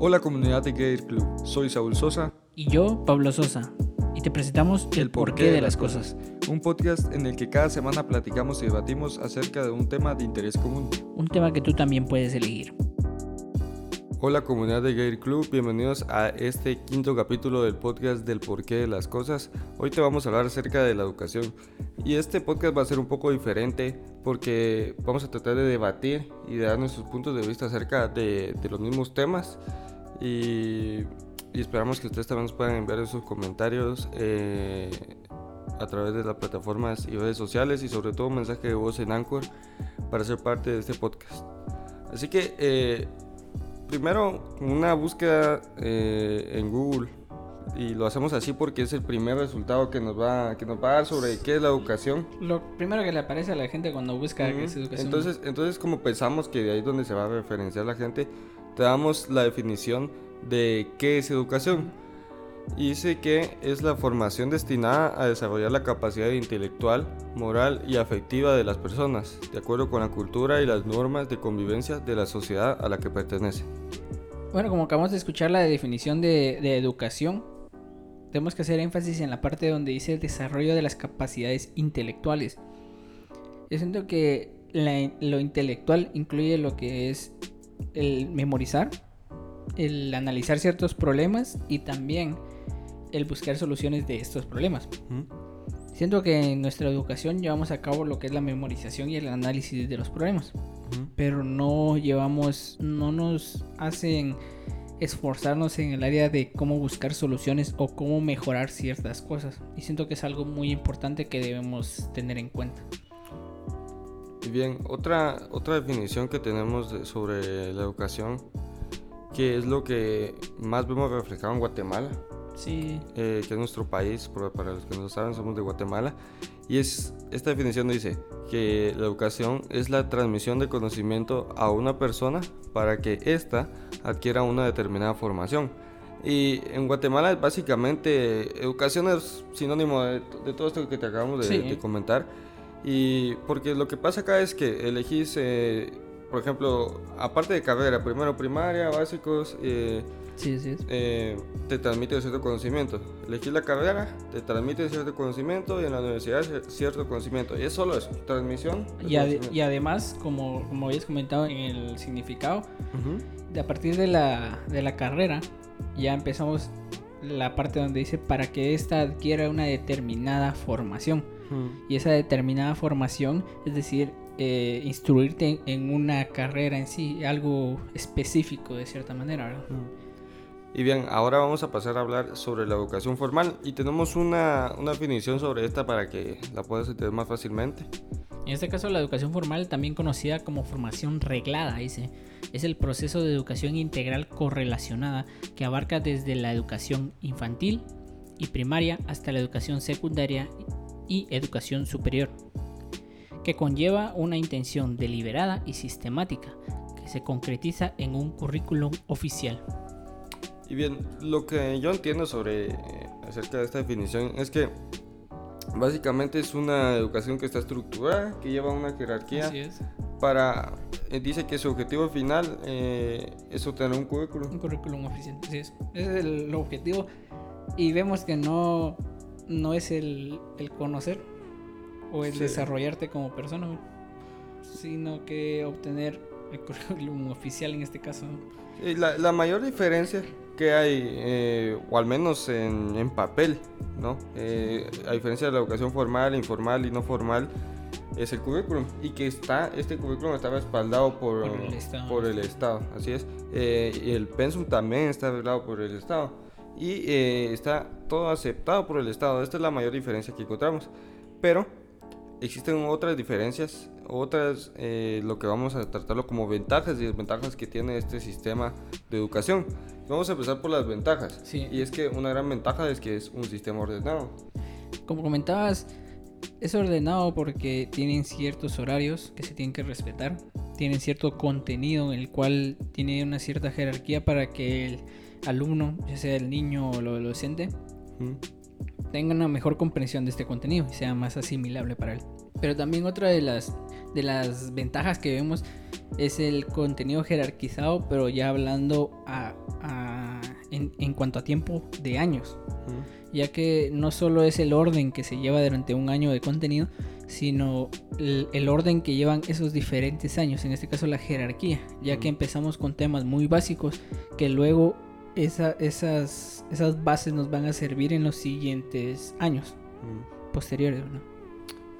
Hola comunidad de Gator Club, soy Saúl Sosa. Y yo, Pablo Sosa. Y te presentamos El, porqué, de las cosas. Un podcast en el que cada semana platicamos y debatimos acerca de un tema de interés común. Un tema que tú también puedes elegir. Hola comunidad de Gator Club, bienvenidos a este quinto capítulo del podcast del porqué de las cosas. Hoy te vamos a hablar acerca de la educación. Y este podcast va a ser un poco diferente porque vamos a tratar de debatir y de dar nuestros puntos de vista acerca de, los mismos temas y, esperamos que ustedes también nos puedan enviar sus comentarios eh, a través de las plataformas y redes sociales y sobre todo mensaje de voz en Anchor para ser parte de este podcast. Así que eh, primero una búsqueda eh, en Google y lo hacemos así porque es el primer resultado que nos va que nos va a dar sobre qué es la educación. Lo primero que le aparece a la gente cuando busca qué es educación. Entonces, entonces como pensamos que de ahí es donde se va a referenciar la gente, te damos la definición de qué es educación. Y dice que es la formación destinada a desarrollar la capacidad intelectual, moral y afectiva de las personas, de acuerdo con la cultura y las normas de convivencia de la sociedad a la que pertenece. Bueno, como acabamos de escuchar la definición de, educación, tenemos que hacer énfasis en la parte donde dice el desarrollo de las capacidades intelectuales. Yo siento que lo intelectual incluye lo que es el memorizar, el analizar ciertos problemas y también el buscar soluciones de estos problemas. Siento que en nuestra educación llevamos a cabo lo que es la memorización y el análisis de los problemas, pero no llevamos, no nos hacen esforzarnos en el área de cómo buscar soluciones o cómo mejorar ciertas cosas. Y siento que es algo muy importante que debemos tener en cuenta. Y bien, otra, otra definición que tenemos sobre la educación, que es lo que más vemos reflejado en Guatemala, sí. Eh, que es nuestro país, para los que no saben, somos de Guatemala, y es, esta definición dice que la educación es la transmisión de conocimiento a una persona para que ésta adquiera una determinada formación. Y en Guatemala básicamente educación es sinónimo de, todo esto que te acabamos de comentar y porque lo que pasa acá es que elegís, eh, por ejemplo, aparte de carrera, primero primaria, básicos, eh, eh, te transmite cierto conocimiento. Elegís la carrera, te transmite cierto conocimiento y en la universidad cierto conocimiento. Y es solo eso, transmisión. Y, y, además, como, como habías comentado en el significado, de a partir de la, de la carrera ya empezamos la parte donde dice para que ésta adquiera una determinada formación. Y esa determinada formación, es decir, eh, instruirte en, una carrera en sí, algo específico de cierta manera. Y bien, ahora vamos a pasar a hablar sobre la educación formal y tenemos una, definición sobre esta para que la puedas entender más fácilmente. En este caso, la educación formal, también conocida como formación reglada, dice, es el proceso de educación integral correlacionada que abarca desde la educación infantil y primaria hasta la educación secundaria y educación superior, que conlleva una intención deliberada y sistemática que se concretiza en un currículum oficial. Y bien, lo que yo entiendo sobre eh, acerca de esta definición es que básicamente es una educación que está estructurada, que lleva una jerarquía para eh, dice que su objetivo final eh, es obtener un currículum. Un currículum oficial, sí, es, ese es el objetivo y vemos que no no es el, el conocer o el desarrollarte como persona, sino que obtener el currículum oficial en este caso. La, la mayor diferencia que hay, eh, o al menos en, en papel, ¿no? Eh, a diferencia de la educación formal, informal y no formal, es el currículum y que está este currículum está respaldado por, por, el, estado. por el Estado, así es. Eh, y el pensum también está respaldado por el Estado y eh, está todo aceptado por el Estado. Esta es la mayor diferencia que encontramos. Pero existen otras diferencias, otras, eh, lo que vamos a tratarlo como ventajas y desventajas que tiene este sistema de educación. Vamos a empezar por las ventajas. Y es que una gran ventaja es que es un sistema ordenado. Como comentabas, es ordenado porque tienen ciertos horarios que se tienen que respetar, tienen cierto contenido en el cual tiene una cierta jerarquía para que el alumno, ya sea el niño o el adolescente, tenga una mejor comprensión de este contenido y sea más asimilable para él. Pero también otra de las, de las ventajas que vemos es el contenido jerarquizado, pero ya hablando a, en, en cuanto a tiempo de años, ya que no solo es el orden que se lleva durante un año de contenido, sino el, el orden que llevan esos diferentes años, en este caso la jerarquía, ya que empezamos con temas muy básicos que luego esa- esas, esas bases nos van a servir en los siguientes años posteriores. ¿no?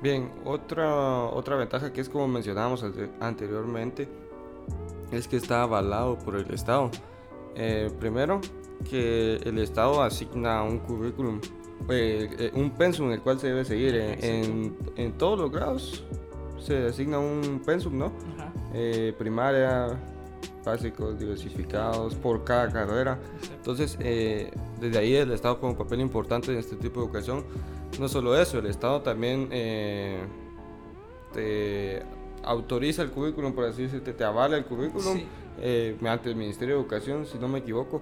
Bien, otra, otra ventaja que es como mencionábamos ante- anteriormente, es que está avalado por el Estado. Eh, primero, que el Estado asigna un currículum, eh, eh, un pensum en el cual se debe seguir. En, en- todos los grados se asigna un pensum, ¿no? Eh, primaria, básicos, diversificados, por cada carrera. Entonces, eh, desde ahí el Estado como papel importante en este tipo de educación. No solo eso, el Estado también eh, te autoriza el currículum, por así decirlo, te avala el currículum Sí. eh, mediante el Ministerio de Educación, si no me equivoco.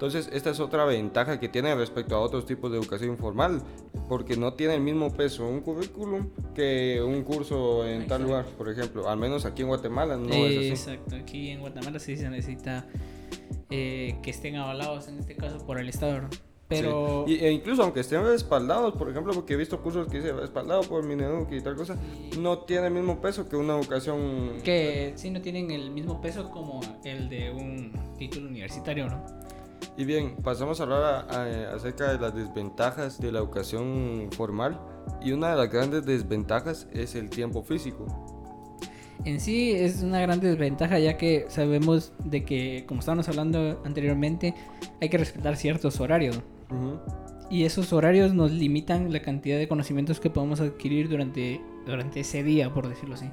Entonces, esta es otra ventaja que tiene respecto a otros tipos de educación informal, porque no tiene el mismo peso un currículum que un curso en tal Exacto. lugar, por ejemplo. Al menos aquí en Guatemala no es así. Exacto, aquí en Guatemala sí se necesita eh, que estén avalados, en este caso por el Estado, ¿verdad? Pero Sí. Y- e incluso aunque estén respaldados, por ejemplo, porque he visto cursos que dice respaldado por Mineduc y tal cosa, no tiene el mismo peso que una educación. que sí no tienen el mismo peso como el de un título universitario, ¿no? Y bien, pasamos a hablar a- a- acerca de las desventajas de la educación formal. Y una de las grandes desventajas es el tiempo físico. En sí es una gran desventaja ya que sabemos de que, como estábamos hablando anteriormente, hay que respetar ciertos horarios. Y esos horarios nos limitan la cantidad de conocimientos que podemos adquirir durante, durante ese día, por decirlo así.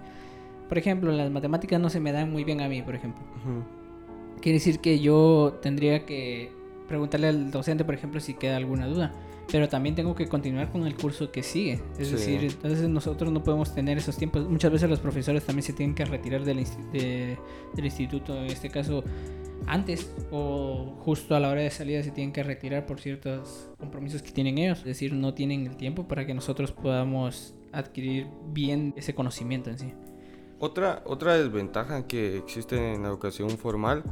Por ejemplo, las matemáticas no se me dan muy bien a mí, por ejemplo. Ujú. Quiere decir que yo tendría que preguntarle al docente, por ejemplo, si queda alguna duda. Pero también tengo que continuar con el curso que sigue. Es Sí. decir, entonces nosotros no podemos tener esos tiempos. Muchas veces los profesores también se tienen que retirar del, insti- de- del instituto, en este caso antes o justo a la hora de salida se tienen que retirar por ciertos compromisos que tienen ellos. Es decir, no tienen el tiempo para que nosotros podamos adquirir bien ese conocimiento en sí. Otra, otra desventaja que existe en la educación formal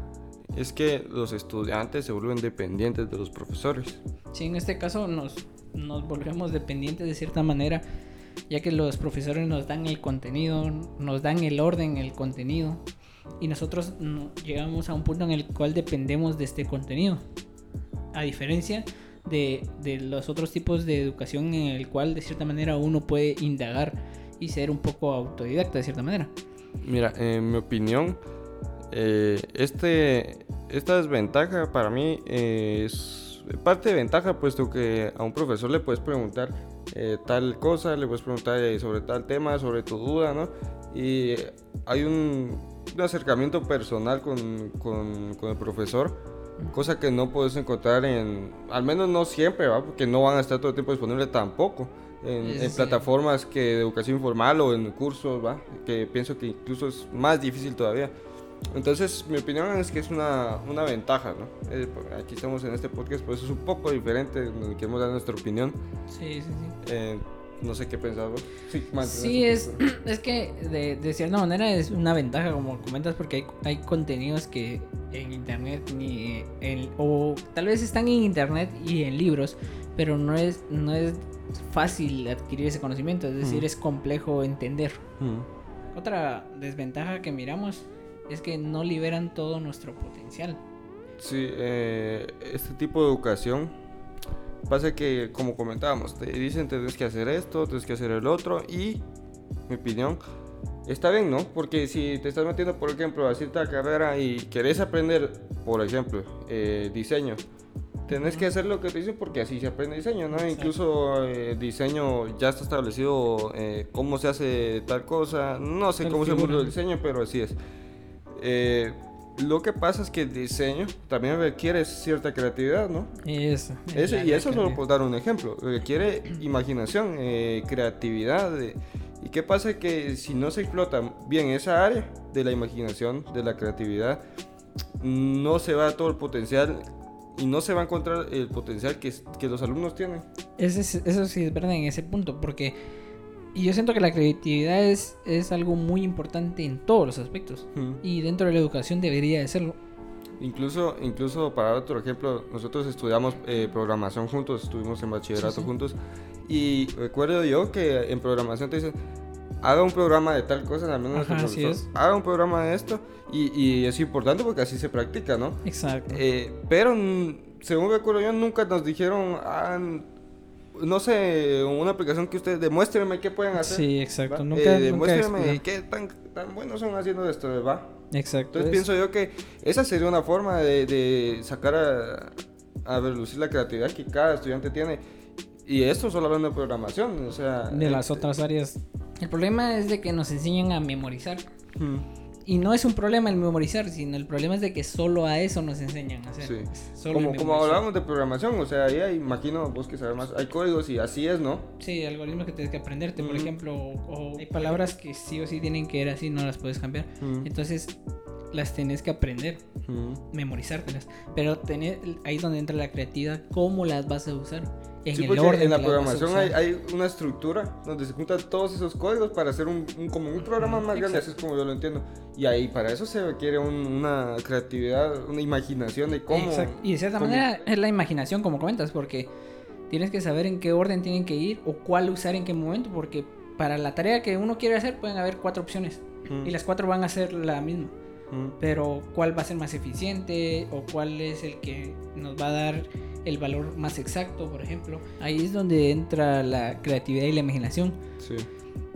es que los estudiantes se vuelven dependientes de los profesores. Sí, en este caso nos, nos volvemos dependientes de cierta manera, ya que los profesores nos dan el contenido, nos dan el orden, el contenido, y nosotros no- llegamos a un punto en el cual dependemos de este contenido. A diferencia de, de los otros tipos de educación en el cual de cierta manera uno puede indagar y ser un poco autodidacta de cierta manera. Mira, en mi opinión, eh, este, esta desventaja para mí eh, es parte de ventaja, puesto que a un profesor le puedes preguntar eh, tal cosa, le puedes preguntar sobre tal tema, sobre tu duda, ¿no? Y hay un, un acercamiento personal con, con- con el profesor, cosa que no puedes encontrar en, al menos no siempre, ¿va? Porque no van a estar todo el tiempo disponibles tampoco. En, en sí. plataformas que de educación informal o en cursos, ¿va? que pienso que incluso es más difícil todavía. Entonces, mi opinión es que es una, una ventaja, ¿no? Eh, aquí estamos en este podcast, pues es un poco diferente, queremos dar nuestra opinión. Sí, sí, sí. Eh, no sé qué pensar vos. Sí, Sí, es, postura. es que de, de cierta manera es una ventaja, como comentas, porque hay, hay contenidos que en internet ni en- o tal vez están en internet y en libros, pero no es, no es fácil adquirir ese conocimiento, es decir, Mm. es complejo entender. Mm. Otra desventaja que miramos es que no liberan todo nuestro potencial. Sí, eh, este tipo de educación pasa que, como comentábamos, te dicen tienes que hacer esto, tienes que hacer el otro y, mi opinión, está bien, ¿no? Porque si te estás metiendo, por ejemplo, a cierta carrera y querés aprender, por ejemplo, eh, diseño, tenés que hacer lo que te dicen porque así se aprende diseño, ¿no? Exacto. Incluso eh, diseño ya está establecido eh, cómo se hace tal cosa, no sé Tal cómo el figura, del ¿no? diseño, pero así es. Eh, lo que pasa es que el diseño también requiere cierta creatividad, ¿no? Eso. Eso- y eso solo por por dar un ejemplo. Requiere imaginación, eh, creatividad. eh, ¿Y qué pasa? Que si no se explota bien esa área de la imaginación, de la creatividad, no se va todo el potencial y no se va a encontrar el potencial que, que los alumnos tienen. Ese es- eso sí es verdad en ese punto, porque yo siento que la creatividad es, es algo muy importante en todos los aspectos. Mm. Y dentro de la educación debería de serlo. Incluso, incluso para otro ejemplo, nosotros estudiamos eh, programación juntos, estuvimos en bachillerato juntos y recuerdo yo que en programación te dicen, haga un programa de tal cosa, también nuestro profesor, haga un programa de esto y, y, es importante porque así se practica, ¿no? Exacto. Eh, pero según recuerdo yo, nunca nos dijeron, ah, no sé, una aplicación que ustedes, demuéstrenme qué pueden hacer. Sí, exacto. Nunca, eh, demuéstrenme qué tan, tan buenos son haciendo esto, ¿va? Exacto. Entonces pienso yo que esa sería una forma de, de sacar a, a relucir la creatividad que cada estudiante tiene. Y esto solo hablando de programación, o sea... De las otras áreas. El problema es de que nos enseñan a memorizar. Y no es un problema el memorizar, sino el problema es de que solo a eso nos enseñan a hacer. Sí. como, como hablábamos de programación, o sea, ahí hay, imagino vos que sabes más, hay códigos y así es, ¿no? Sí, algoritmos que tienes que aprenderte, por ejemplo, o, hay palabras que sí o sí tienen que ir así, no las puedes cambiar. Entonces, las tenés que aprender, memorizártelas. Pero tener, ahí es donde entra la creatividad, cómo las vas a usar en el orden en la programación hay, hay, una estructura donde se juntan todos esos códigos para hacer un, como un programa más grande, así es como yo lo entiendo. Y ahí para eso se requiere una creatividad, una imaginación de cómo... Exacto. Y de cierta manera es la imaginación, como comentas, porque tienes que saber en qué orden tienen que ir o cuál usar en qué momento, porque para la tarea que uno quiere hacer pueden haber cuatro opciones y las cuatro van a ser la misma. Pero cuál va a ser más eficiente o cuál es el que nos va a dar el valor más exacto, por ejemplo. Ahí es donde entra la creatividad y la imaginación. Sí.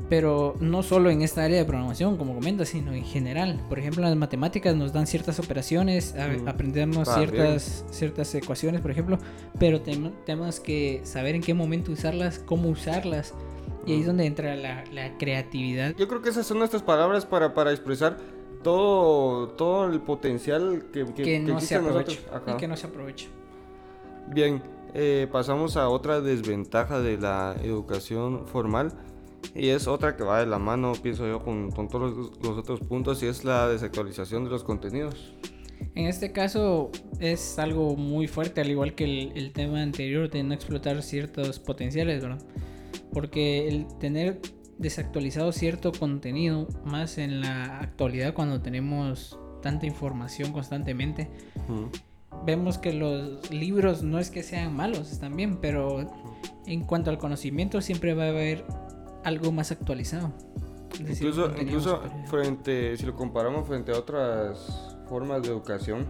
Pero no solo en esta área de programación, como comentas, sino en general. Por ejemplo, las matemáticas nos dan ciertas operaciones, aprendernos ciertas, ciertas ecuaciones, por ejemplo, pero tenemos que saber en qué momento usarlas, cómo usarlas. Y ahí es donde entra la, la creatividad. Yo creo que esas son nuestras palabras para, para expresar todo, todo el potencial que, que, no se aprovecha. Y que no se aprovecha. Bien, eh, pasamos a otra desventaja de la educación formal y es otra que va de la mano, pienso yo, con, con todos los, otros puntos y es la desactualización de los contenidos. En este caso es algo muy fuerte, al igual que el, el tema anterior de no explotar ciertos potenciales, ¿verdad? Porque el tener desactualizado cierto contenido, más en la actualidad cuando tenemos tanta información constantemente, vemos que los libros no es que sean malos, están bien, pero en cuanto al conocimiento siempre va a haber algo más actualizado. incluso, incluso frente, si lo comparamos frente a otras formas de educación,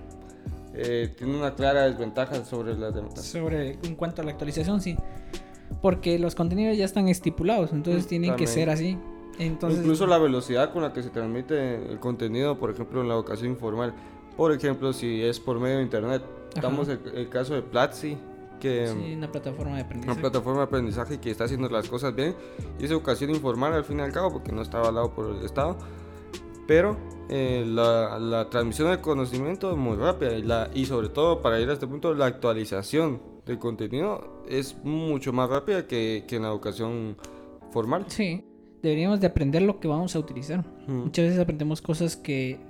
eh, tiene una clara desventaja sobre las demás. Sobre, en cuanto a la actualización, sí. Porque los contenidos ya están estipulados, entonces mm, tienen que ser así. Entonces, Incluso la velocidad con la que se transmite el contenido, por ejemplo, en la educación informal. Por ejemplo, si es por medio de internet. Estamos el, el caso de Platzi, que sí, una plataforma de aprendizaje. Una plataforma de aprendizaje que está haciendo las cosas bien. Y es educación informal al fin y al cabo, porque no está avalado por el Estado. Pero eh, la, la, transmisión del conocimiento es muy rápida y, la, y sobre todo para ir a este punto, la actualización del contenido es mucho más rápida que, que en la educación formal. Sí, deberíamos de aprender lo que vamos a utilizar. Muchas veces aprendemos cosas que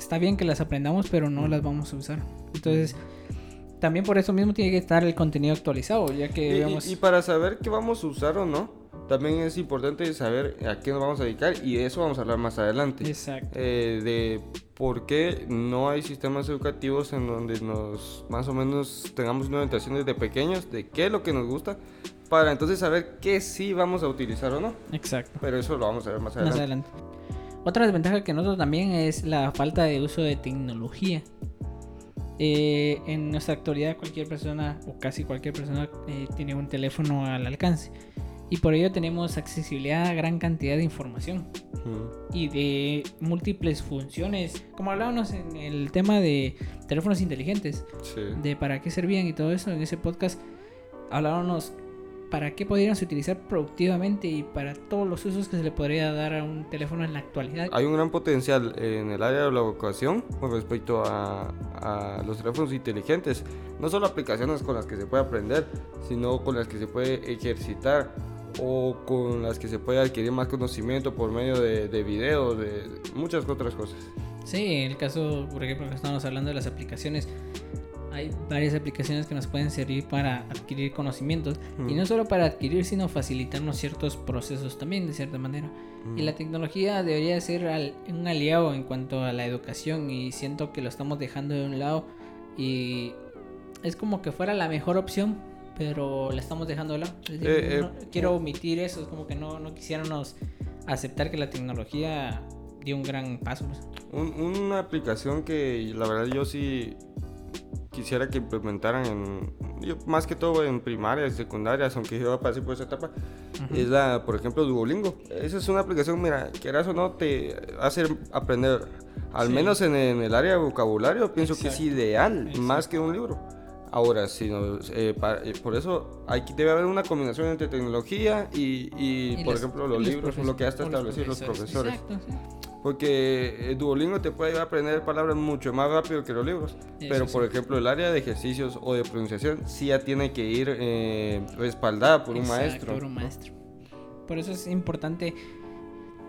está bien que las aprendamos, pero no las vamos a usar. Entonces, también por eso mismo tiene que estar el contenido actualizado, ya que... Y, para saber qué vamos a usar o no, también es importante saber a qué nos vamos a dedicar y de eso vamos a hablar más adelante. Exacto. Eh, de por qué no hay sistemas educativos en donde nos más o menos tengamos una orientación desde pequeños de qué es lo que nos gusta para entonces saber qué sí vamos a utilizar o no. Exacto. Pero eso lo vamos a ver más adelante. Más adelante. Otra desventaja que noto también es la falta de uso de tecnología. Eh, en nuestra actualidad cualquier persona o casi cualquier persona eh, tiene un teléfono al alcance. Y por ello tenemos accesibilidad a gran cantidad de información. Y de múltiples funciones. Como hablábamos en el tema de teléfonos inteligentes. De para qué servían y todo eso en ese podcast hablábamos para qué podrían utilizar productivamente y para todos los usos que se le podría dar a un teléfono en la actualidad. Hay un gran potencial en el área de la educación con respecto a, a, los teléfonos inteligentes. No solo aplicaciones con las que se puede aprender, sino con las que se puede ejercitar o con las que se puede adquirir más conocimiento por medio de, de videos, de muchas otras cosas. Sí, en el caso, por ejemplo, que estamos hablando de las aplicaciones, hay varias aplicaciones que nos pueden servir para adquirir conocimientos y no solo para adquirir, sino facilitarnos ciertos procesos también de cierta manera. Y la tecnología debería ser un aliado en cuanto a la educación y siento que lo estamos dejando de un lado y es como que fuera la mejor opción, pero la estamos dejando de lado. Eh, eh, quiero omitir eso, es como que no, no quisiéramos aceptar que la tecnología dio un gran paso. Pues. una aplicación que la verdad yo sí quisiera que implementaran en, más que todo en primarias, secundarias, aunque yo pasé por esa etapa, es la, por ejemplo, Duolingo. Esa es una aplicación, mira, quieras o no, te hace aprender, al menos en, el área de vocabulario, pienso que es ideal, más que un libro. Ahora, si no, eh, eh, por eso hay, debe haber una combinación entre tecnología y, por ejemplo, los, libros, lo que hasta establecido los profesores. Exacto, porque Duolingo te puede ayudar a aprender palabras mucho más rápido que los libros. pero, por ejemplo, el área de ejercicios o de pronunciación sí ya tiene que ir eh, respaldada por un maestro. Por un maestro. Por eso es importante.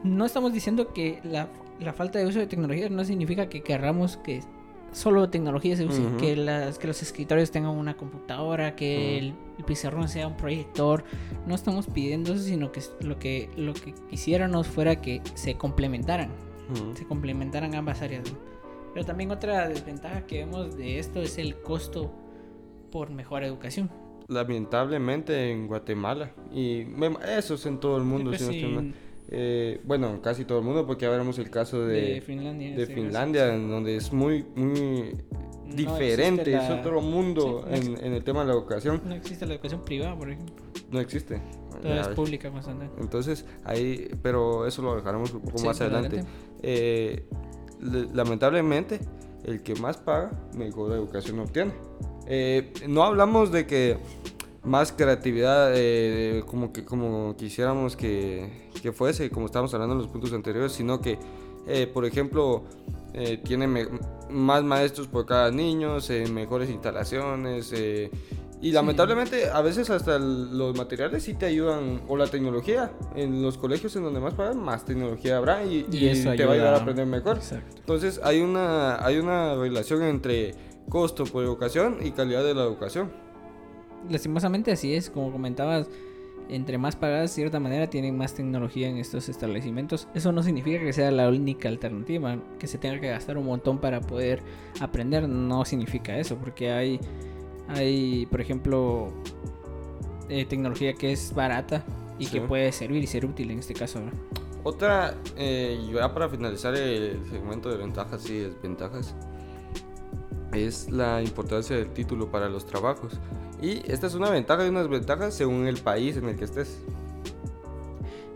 No estamos diciendo que la, la falta de uso de tecnología no significa que querramos que solo tecnología se use, que, las, que los escritorios tengan una computadora, que el, pizarrón sea un proyector. No estamos pidiendo eso, sino que lo que, lo que quisiéramos fuera que se complementaran, se complementaran ambas áreas. Pero también otra desventaja que vemos de esto es el costo por mejor educación. Lamentablemente en Guatemala, y eso es en todo el mundo, si no eh, bueno, casi todo el mundo, porque ya veremos el caso de, Finlandia, de Finlandia en donde es muy, muy diferente, es otro mundo en, el tema de la educación. No existe la educación privada, por ejemplo. No existe. Toda es pública más Entonces, ahí, pero eso lo dejaremos un poco más adelante. Eh, lamentablemente, el que más paga, mejor educación obtiene. Eh, no hablamos de que más creatividad eh, como que como quisiéramos que, que, fuese como estábamos hablando en los puntos anteriores sino que eh, por ejemplo eh, tiene más maestros por cada niño mejores instalaciones y lamentablemente a veces hasta los materiales sí te ayudan o la tecnología en los colegios en donde más pagan más tecnología habrá y, te va a ayudar a aprender mejor. Entonces hay una hay una relación entre costo por educación y calidad de la educación. Lastimosamente así es, como comentabas, entre más pagadas de cierta manera tienen más tecnología en estos establecimientos. Eso no significa que sea la única alternativa, que se tenga que gastar un montón para poder aprender, no significa eso, porque hay, hay por ejemplo, eh, tecnología que es barata y que puede servir y ser útil en este caso. Otra, eh, ya para finalizar el segmento de ventajas y desventajas, es la importancia del título para los trabajos. Y esta es una ventaja y una desventaja según el país en el que estés.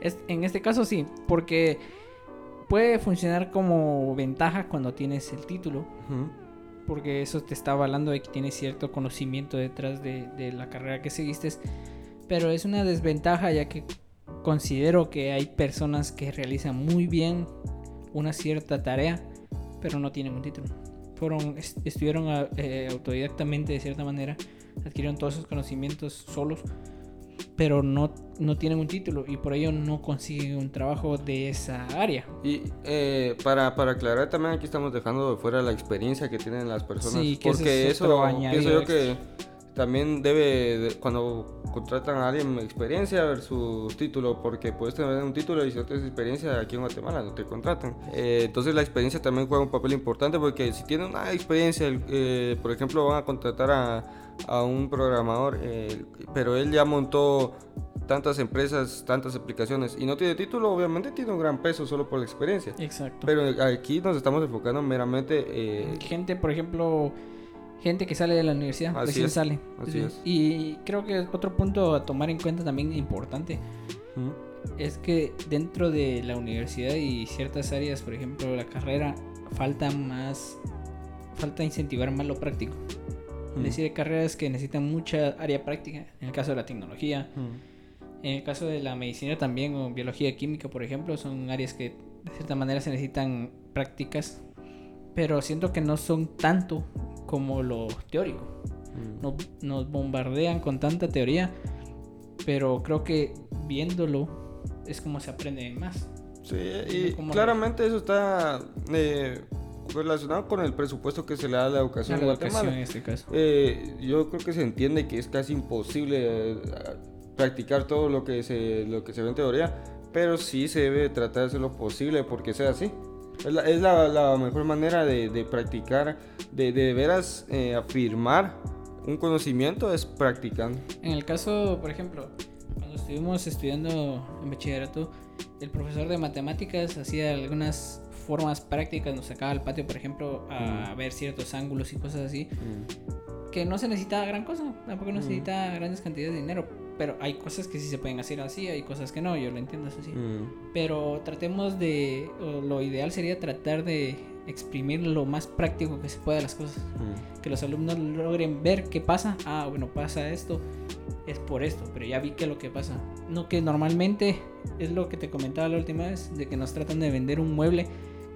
Es, en este caso sí, porque puede funcionar como ventaja cuando tienes el título. Porque eso te está avalando de que tienes cierto conocimiento detrás de, de la carrera que seguiste. Pero es una desventaja ya que considero que hay personas que realizan muy bien una cierta tarea, pero no tienen un título. Fueron, estuvieron eh, autodidactamente de cierta manera adquirieron todos esos conocimientos solos, pero no, no tienen un título y por ello no consiguen un trabajo de esa área. Y eh, para, para, aclarar también aquí estamos dejando de fuera la experiencia que tienen las personas, porque eso pienso yo que también debe, cuando contratan a alguien experiencia versus título, porque puedes tener un título y si no tienes experiencia aquí en Guatemala no te contratan. Eh, entonces la experiencia también juega un papel importante porque si tienen una experiencia, eh, por ejemplo, van a contratar a a un programador, eh, pero él ya montó tantas empresas, tantas aplicaciones y no tiene título, obviamente tiene un gran peso solo por la experiencia. Exacto. Pero aquí nos estamos enfocando meramente... Eh, gente, por ejemplo, gente que sale de la universidad, recién sale. Así es. Y creo que otro punto a tomar en cuenta también importante es que dentro de la universidad y ciertas áreas, por ejemplo, la carrera, falta más, falta incentivar más lo práctico. Es decir, hay carreras que necesitan mucha área práctica, en el caso de la tecnología. En el caso de la medicina también, o biología química, por ejemplo, son áreas que de cierta manera se necesitan prácticas, pero siento que no son tanto como lo teórico. nos bombardean con tanta teoría, pero creo que viéndolo es como se aprende más. Sí, y claramente eso está... Eh, relacionado con el presupuesto que se le da a la educación A la Guatemala. educación en este caso. Eh, yo creo que se entiende que es casi imposible eh, practicar todo lo que se lo que se ve en teoría, pero sí se debe tratar de hacer lo posible porque sea así. Es la, es la- la mejor manera de, de practicar, de, de veras eh, afirmar un conocimiento es practicando. En el caso, por ejemplo, cuando estuvimos estudiando en bachillerato, el profesor de matemáticas hacía algunas formas prácticas, nos sacaba al patio, por ejemplo, a ver ciertos ángulos y cosas así, que no se necesita gran cosa, tampoco no se Mm. necesita grandes cantidades de dinero, pero hay cosas que sí se pueden hacer así, hay cosas que no, yo lo entiendo eso sí. Mm, Pero tratemos de, lo ideal sería tratar de exprimir lo más práctico que se pueda las cosas. mm, Que los alumnos logren ver qué pasa. Ah, bueno, pasa esto, es por esto, pero ya vi que lo que pasa. No que normalmente es lo que te comentaba la última vez, de que nos tratan de vender un mueble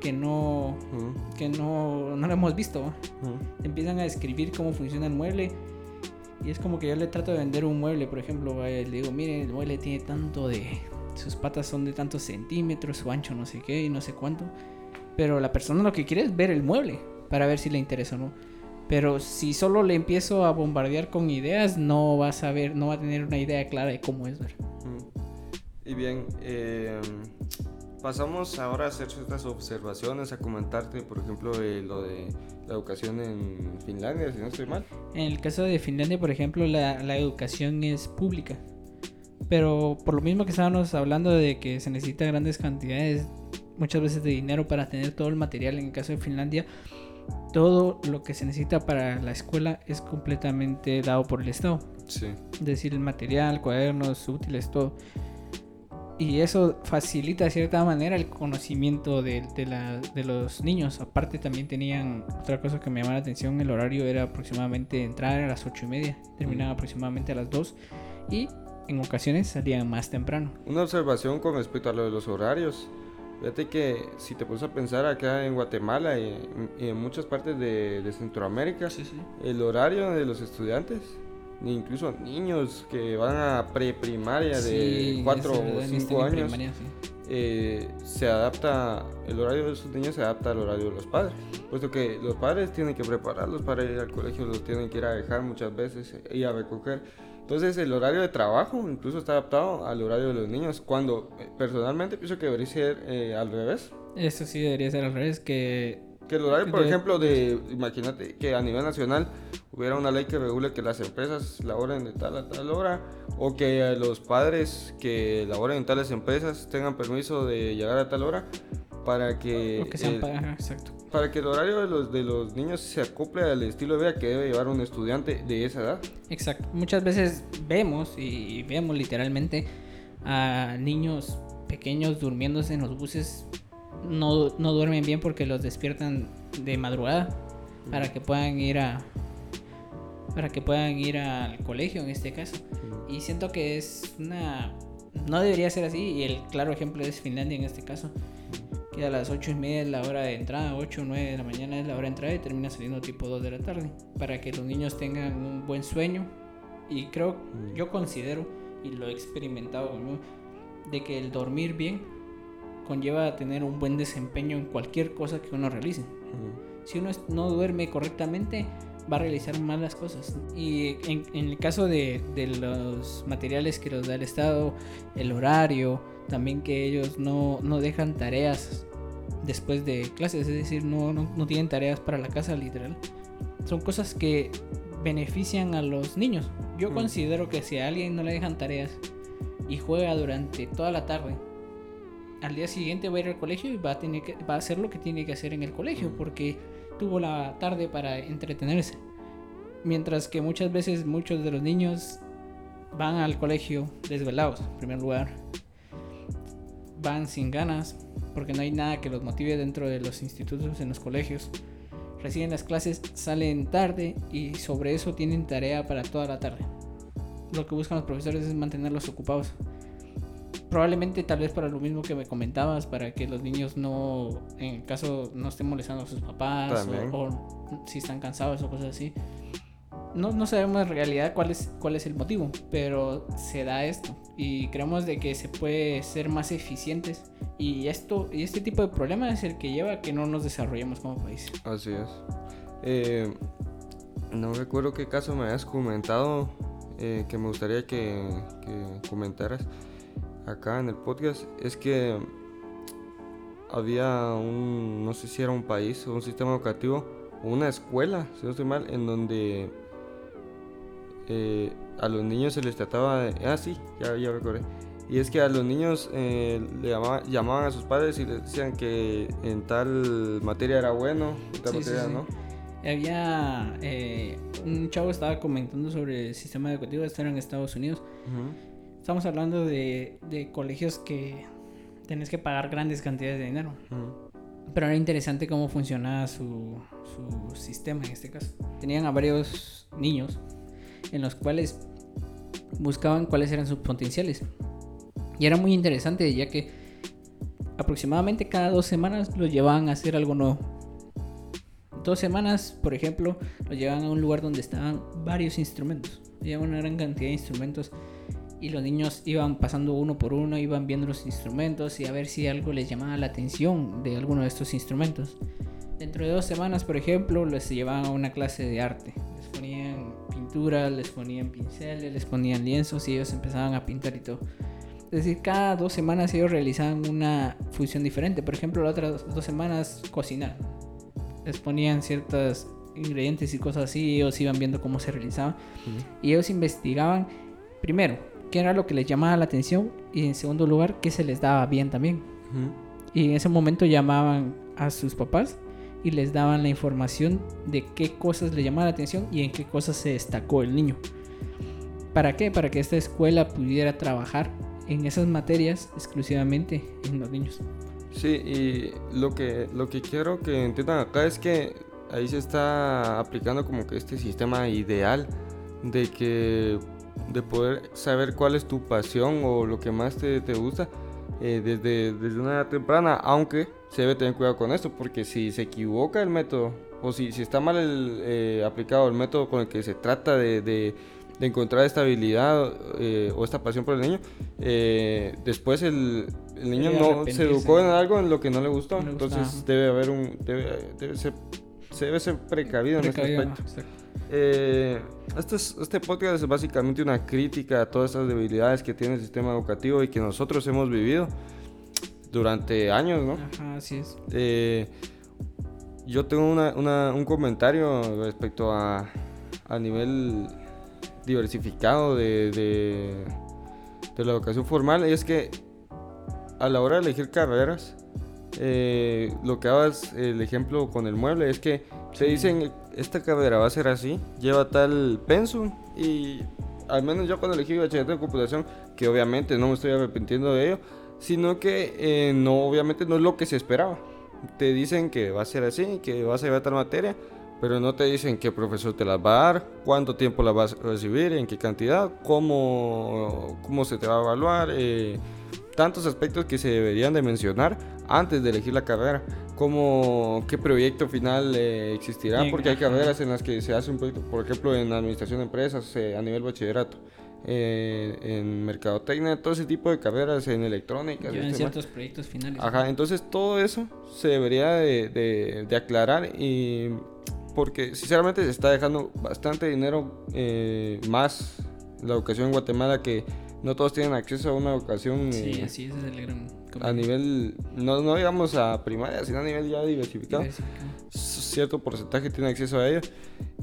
que no, mm, que no, no lo hemos visto. mm. Empiezan a describir cómo funciona el mueble. Y es como que yo le trato de vender un mueble, por ejemplo, vaya, le digo, miren, el mueble tiene tanto de... Sus patas son de tantos centímetros, su ancho no sé qué y no sé cuánto. Pero la persona lo que quiere es ver el mueble para ver si le interesa o no. Pero si solo le empiezo a bombardear con ideas, no va a saber, no va a tener una idea clara de cómo es ver. Mm. Y bien, eh, pasamos ahora a hacer ciertas observaciones, a comentarte, por ejemplo, eh, lo de la educación en Finlandia, si no estoy mal. En el caso de Finlandia, por ejemplo, la, la educación es pública. Pero por lo mismo que estábamos hablando de que se necesita grandes cantidades, muchas veces de dinero para tener todo el material, en el caso de Finlandia, todo lo que se necesita para la escuela es completamente dado por el Estado. Sí. Es decir, el material, cuadernos, útiles, todo. Y eso facilita de cierta manera el conocimiento de, de la- de los niños. Aparte también tenían otra cosa que me llamaba la atención, el horario era aproximadamente entrar a las ocho y media, terminaban aproximadamente a las 2 y en ocasiones salían más temprano. Una observación con respecto a lo de los horarios. Fíjate que si te pones a pensar acá en Guatemala y, y en muchas partes de, de Centroamérica, el horario de los estudiantes, incluso niños que van a preprimaria de Sí, 4 es o verdad, 5 están en años, sí. eh, se adapta, el horario de esos niños se adapta al horario de los padres, puesto que los padres tienen que prepararlos para ir al colegio, los tienen que ir a dejar muchas veces y a recoger. Entonces el horario de trabajo incluso está adaptado al horario de los niños, cuando eh, personalmente pienso que debería ser eh, al revés. Eso sí debería ser al revés, que Que el horario, por De- ejemplo, de, imagínate que a nivel nacional hubiera una ley que regule que las empresas laboren de tal a tal hora, o que los padres que laboren en tales empresas tengan permiso de llegar a tal hora, para que, que sean eh, pa- ajá, exacto. para que el horario de los, de los niños se acople al estilo de vida que debe llevar un estudiante de esa edad. Exacto. Muchas veces vemos y vemos literalmente a niños pequeños durmiéndose en los buses. No, no duermen bien porque los despiertan de madrugada para que puedan ir a para que puedan ir al colegio en este caso. Y siento que es una no debería ser así y el claro ejemplo es Finlandia en este caso. Que a las 8 y media es la hora de entrada, 8 o 9 de la mañana es la hora de entrada y termina saliendo tipo 2 de la tarde. Para que los niños tengan un buen sueño. Y creo, yo considero, y lo he experimentado conmigo, de que el dormir bien conlleva a tener un buen desempeño en cualquier cosa que uno realice. Si uno no duerme correctamente, va a realizar malas cosas. Y en, en el caso de, de los materiales que los da el Estado, el horario, también que ellos no, no dejan tareas después de clases, es decir, no, no, no tienen tareas para la casa literal. Son cosas que benefician a los niños. Yo Mm. considero que si a alguien no le dejan tareas y juega durante toda la tarde, al día siguiente va a ir al colegio y va a, tener que, va a hacer lo que tiene que hacer en el colegio porque tuvo la tarde para entretenerse. Mientras que muchas veces muchos de los niños van al colegio desvelados, en primer lugar. Van sin ganas porque no hay nada que los motive dentro de los institutos, en los colegios. Reciben las clases, salen tarde y sobre eso tienen tarea para toda la tarde. Lo que buscan los profesores es mantenerlos ocupados probablemente tal vez para lo mismo que me comentabas, para que los niños no, en caso no estén molestando a sus papás o, o si están cansados o cosas así. no, no sabemos en realidad cuál es, cuál es el motivo, pero se da esto y creemos de que se puede ser más eficientes y esto y este tipo de problema es el que lleva a que no nos desarrollemos como país. Así es. Eh, no recuerdo qué caso me habías comentado eh, que me gustaría que, que comentaras acá en el podcast. Es que había un, no sé si era un país o un sistema educativo o una escuela, si no estoy mal, en donde eh, a los niños se les trataba de... Ah, sí, ya, ya recordé. Y es que a los niños eh, le llamaban a sus padres y les decían que en tal materia era bueno, en tal materia no. Había eh, un chavo estaba comentando sobre el sistema educativo, esto era en Estados Unidos. Estamos hablando de, de, colegios que tenés que pagar grandes cantidades de dinero. Pero era interesante cómo funcionaba su, su sistema en este caso. Tenían a varios niños en los cuales buscaban cuáles eran sus potenciales. Y era muy interesante ya que aproximadamente cada dos semanas los llevaban a hacer algo nuevo. Dos semanas, por ejemplo, los llevaban a un lugar donde estaban varios instrumentos. Había una gran cantidad de instrumentos y los niños iban pasando uno por uno, iban viendo los instrumentos y a ver si algo les llamaba la atención de alguno de estos instrumentos. Dentro de dos semanas, por ejemplo, les llevaban a una clase de arte. Les ponían pintura, les ponían pinceles, les ponían lienzos y ellos empezaban a pintar y todo. Es decir, cada dos semanas ellos realizaban una función diferente. Por ejemplo, las otras dos semanas cocinar. Les ponían ciertos ingredientes y cosas así, y ellos iban viendo cómo se realizaban. Y ellos investigaban, primero, qué era lo que les llamaba la atención y en segundo lugar, qué se les daba bien también. Y en ese momento llamaban a sus papás y les daban la información de qué cosas le llamaban la atención y en qué cosas se destacó el niño. ¿Para qué? Para que esta escuela pudiera trabajar en esas materias exclusivamente en los niños. Sí, y lo que, lo que quiero que entiendan acá es que ahí se está aplicando como que este sistema ideal de que de poder saber cuál es tu pasión o lo que más te, te gusta eh, desde, desde una edad temprana, aunque se debe tener cuidado con esto, porque si se equivoca el método o si, si está mal el, eh, aplicado el método con el que se trata de, de, encontrar estabilidad eh, o esta pasión por el niño, después el, el niño no se educó en algo en lo que no le gustó, entonces debe haber un debe, debe ser, se debe ser precavido, en ese aspecto. Eh, este, este podcast es básicamente una crítica a todas estas debilidades que tiene el sistema educativo y que nosotros hemos vivido durante años, ¿no? Ajá, así es. Eh, yo tengo un comentario respecto a, a nivel diversificado de, de, de, la educación formal y es que a la hora de elegir carreras, eh, lo que hagas el ejemplo con el mueble es que se dicen esta carrera va a ser así, lleva tal pensum y al menos yo cuando elegí bachillerato de computación, que obviamente no me estoy arrepintiendo de ello, sino que eh, no, obviamente no es lo que se esperaba. Te dicen que va a ser así, que vas a llevar tal materia, pero no te dicen qué profesor te las va a dar, cuánto tiempo las vas a recibir, en qué cantidad, cómo, cómo se te va a evaluar, eh, tantos aspectos que se deberían de mencionar antes de elegir la carrera cómo, qué proyecto final eh, existirá, porque hay carreras en las que se hace un proyecto, por ejemplo, en administración de empresas, eh, a nivel bachillerato, eh, en mercadotecnia, todo ese tipo de carreras, en electrónica. en ciertos proyectos finales. Ajá, entonces todo eso se debería de, de, aclarar y porque sinceramente se está dejando bastante dinero más la educación en Guatemala que no todos tienen acceso a una educación. Sí, así es el gran a nivel, no, no digamos a primaria, sino a nivel ya diversificado. Cierto porcentaje tiene acceso a ello.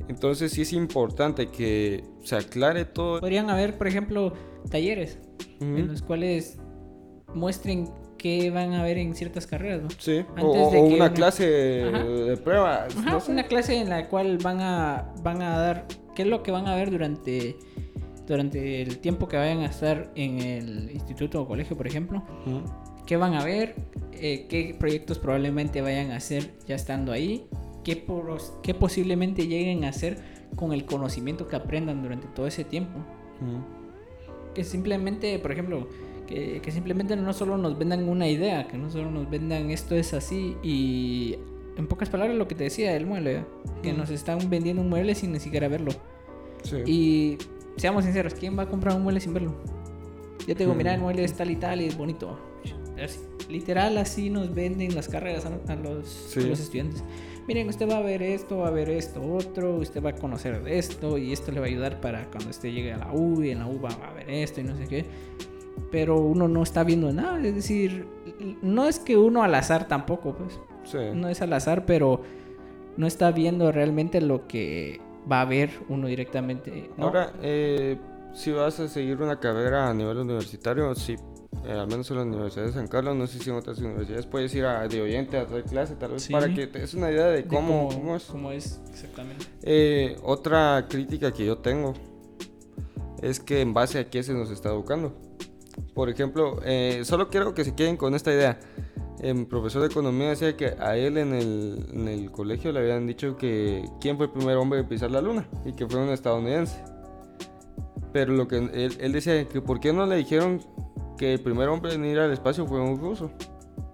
Entonces sí es importante que se aclare todo. Podrían haber, por ejemplo, talleres en los cuales muestren qué van a ver en ciertas carreras, ¿no? Sí, o, una, clase de prueba. Una clase en la cual van a, van a dar, qué es lo que van a ver durante durante el tiempo que vayan a estar en el instituto o colegio, por ejemplo qué van a ver, eh, qué proyectos probablemente vayan a hacer ya estando ahí, qué, qué posiblemente lleguen a hacer con el conocimiento que aprendan durante todo ese tiempo. Que simplemente, por ejemplo, que, simplemente no solo nos vendan una idea, que no solo nos vendan esto es así y en pocas palabras lo que te decía el mueble, que nos están vendiendo un mueble sin ni siquiera verlo. Sí. Y seamos sinceros, ¿quién va a comprar un mueble sin verlo? Yo te digo, mira, el mueble es tal y tal y es bonito. Literal, así nos venden las carreras a, a los, Sí. a los estudiantes. Miren, usted va a ver esto, va a ver esto, otro, usted va a conocer de esto y esto le va a ayudar para cuando usted llegue a la U y en la U va a ver esto y no sé qué. Pero uno no está viendo nada, es decir, no es que uno al azar tampoco, pues. Sí. No es al azar, pero no está viendo realmente lo que va a ver uno directamente. ¿no? Ahora, eh, si vas a seguir una carrera a nivel universitario, sí, eh, al menos en la Universidad de San Carlos, no sé si en otras universidades puedes ir a, de oyente a hacer clase, tal vez, Sí. para que te des una idea de De cómo, cómo es. cómo es, exactamente. Eh, otra crítica que yo tengo es que en base a qué se nos está educando. Por ejemplo, eh, solo quiero que se queden con esta idea. El profesor de economía decía que a él en el, en el colegio le habían dicho que quién fue el primer hombre en pisar la luna y que fue un estadounidense. Pero lo que él, él decía que por qué no le dijeron que el primer hombre en ir al espacio fue un ruso.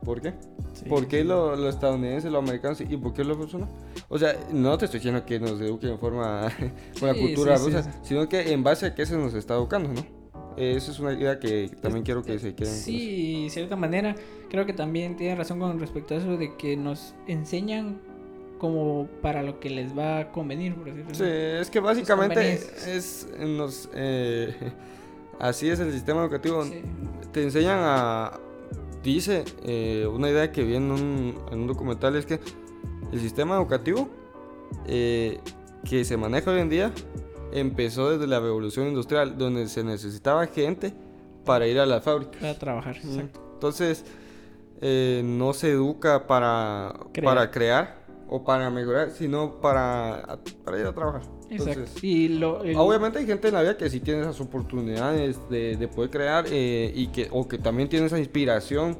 ¿Por qué? Sí. ¿Por qué lo- los estadounidenses, los americanos sí? y por qué los rusos no? O sea, no te estoy diciendo que nos eduquen en forma con la Sí, cultura sí, sí, rusa, sí. sino que en base a qué se nos está educando, ¿no? Eh, Esa es una idea que también quiero que se queden. con Sí, de cierta manera, creo que también tienen razón con respecto a eso de que nos enseñan como para lo que les va a convenir, por decirlo. Sí, es que básicamente es nos eh, así es el sistema educativo. Sí. Te enseñan a dice eh, una idea que vi en un, en un documental es que el sistema educativo eh, que se maneja hoy en día empezó desde la revolución industrial, donde se necesitaba gente para ir a las fábricas. Para trabajar, exacto. Entonces, eh, no se educa para Crear. para crear o para mejorar, sino para, para ir a trabajar. Exacto. Entonces, Y lo, el- Obviamente hay gente en la vida que sí tiene esas oportunidades de, de poder crear eh, y que, o que también tiene esa inspiración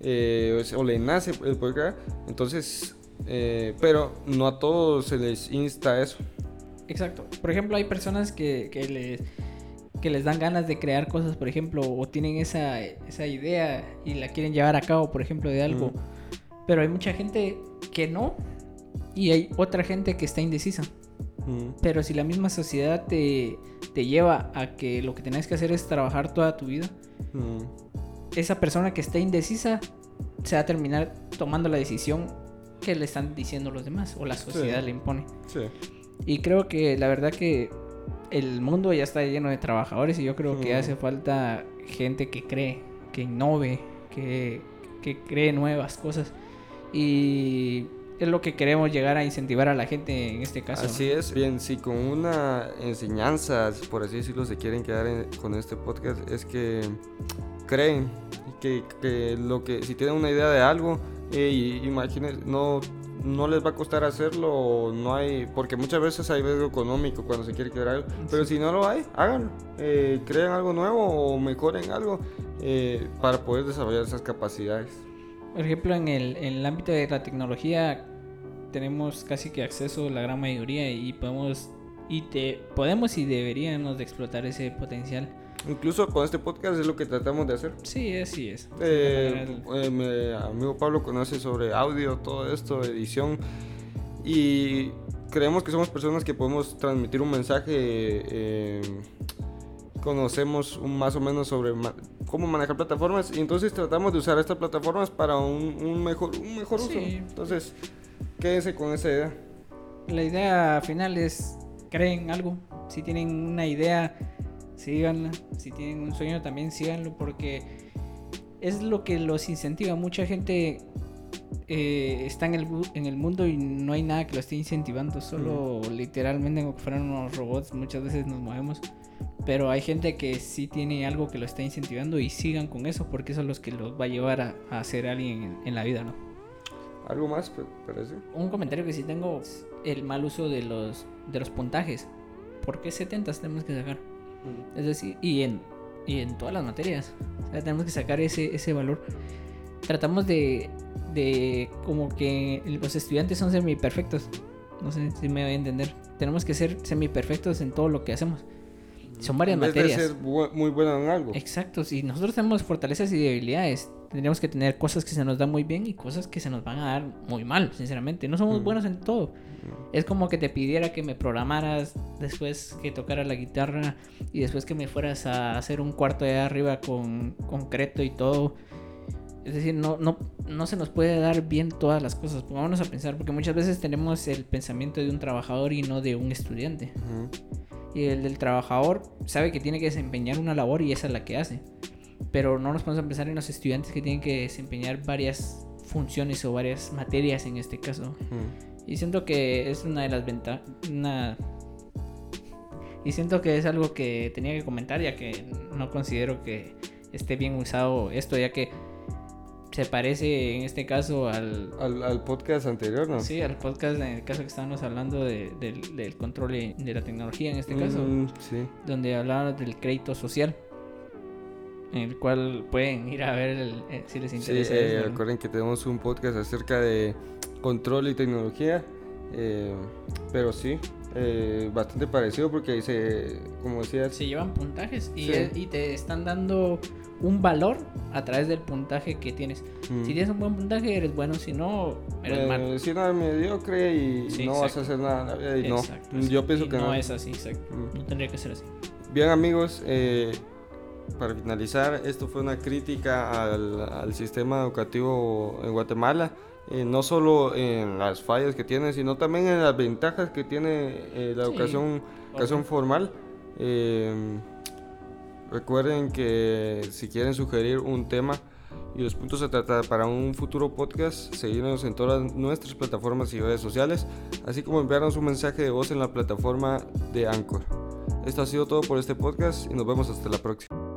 eh, o le nace el poder crear. Entonces, eh, pero no a todos se les insta eso. Exacto. Por ejemplo, hay personas que, que les que les dan ganas de crear cosas, por ejemplo, o tienen esa, esa idea y la quieren llevar a cabo, por ejemplo, de algo. Ujú. Pero hay mucha gente que no y hay otra gente que está indecisa. Mm, Pero si la misma sociedad te, te lleva a que lo que tenés que hacer es trabajar toda tu vida, mm, esa persona que está indecisa se va a terminar tomando la decisión que le están diciendo los demás o la sociedad Sí. le impone. sí. Y creo que la verdad que el mundo ya está lleno de trabajadores y yo creo que hace falta gente que cree, que innove, que, que cree nuevas cosas. Y es lo que queremos llegar a incentivar a la gente en este caso. Así es. Bien, si con una enseñanza, por así decirlo, se quieren quedar en- con este podcast, es que creen que, que lo que si tienen una idea de algo, eh, imaginen, no no les va a costar hacerlo, o no hay, porque muchas veces hay riesgo económico cuando se quiere crear algo, pero si no lo hay, háganlo, eh, creen algo nuevo o mejoren algo eh, para poder desarrollar esas capacidades. Por ejemplo, en el, en el ámbito de la tecnología tenemos casi que acceso la gran mayoría y podemos y te podemos y deberíamos de explotar ese potencial. Incluso con este podcast es lo que tratamos de hacer. Sí, así es. Eh, eh, mi amigo Pablo conoce sobre audio, todo esto, edición. Y creemos que somos personas que podemos transmitir un mensaje. eh, conocemos un- más o menos sobre ma- cómo manejar plataformas. Y entonces tratamos de usar estas plataformas para un, un mejor, un mejor uso. Sí. Entonces, quédense con esa idea. La idea final es creen algo. Si tienen una idea, síganla. Si tienen un sueño, también síganlo porque es lo que los incentiva. Mucha gente eh, está en el, en el mundo y no hay nada que lo esté incentivando. Solo literalmente como que fueran unos robots. Muchas veces nos movemos. Pero hay gente que sí tiene algo que lo está incentivando y sigan con eso porque eso es lo que los va a llevar a, a ser alguien en, en la vida, ¿no? ¿Algo más, pa- parece? Un comentario que sí tengo es el mal uso de los, de los puntajes. ¿Por qué 70 tenemos que sacar? Es decir, y en, y en todas las materias. O sea, tenemos que sacar ese, ese valor. Tratamos de, de como que los estudiantes son semi-perfectos. No sé si me voy a entender. Tenemos que ser semi-perfectos en todo lo que hacemos. Son varias En vez de materias. ser bu- muy bueno en algo. Exacto, si nosotros tenemos fortalezas y debilidades, Tendríamos que tener cosas que se nos dan muy bien y cosas que se nos van a dar muy mal, sinceramente. No somos Mm. buenos en todo. Mm. Es como que te pidiera que me programaras después que tocara la guitarra y después que me fueras a hacer un cuarto allá arriba con concreto y todo. Es decir, no, no, no se nos puede dar bien todas las cosas. Pongámonos a pensar, porque muchas veces tenemos el pensamiento de un trabajador y no de un estudiante. Y el del trabajador sabe que tiene que desempeñar una labor y esa es la que hace. Pero no nos podemos a pensar en los estudiantes que tienen que desempeñar varias funciones o varias materias en este caso. Ujú. Y siento que es una de las ventajas. Una... Y siento que es algo que tenía que comentar, ya que no considero que esté bien usado esto, ya que se parece en este caso al, Al, al podcast anterior, ¿no? sí, al podcast en el caso que estábamos hablando de- del, del control de de la tecnología en este caso, Mm, sí. donde hablábamos del crédito social, en el cual pueden ir a ver el- eh, si les Sí, interesa. eh, ¿no? recuerden que tenemos un podcast acerca de control y tecnología, eh, pero sí, bastante parecido porque dice, como decías, se llevan puntajes y, Sí. es- y te están dando un valor a través del puntaje que tienes. mm, Si tienes un buen puntaje, eres bueno, si no, eres malo. si no mediocre y Sí, no vas a hacer nada en la vida y no, Exacto, yo pienso Y que no no. es así, exacto. Mm. No tendría que ser así. Bien amigos, eh, para finalizar, esto fue una crítica al, al sistema educativo en Guatemala, eh, no solo en las fallas que tiene, sino también en las ventajas que tiene eh, la Sí, educación, educación formal. Eh, recuerden que si quieren sugerir un tema y los puntos a tratar para un futuro podcast, seguirnos en todas nuestras plataformas y redes sociales, así como enviarnos un mensaje de voz en la plataforma de Anchor. Esto ha sido todo por este podcast y nos vemos hasta la próxima.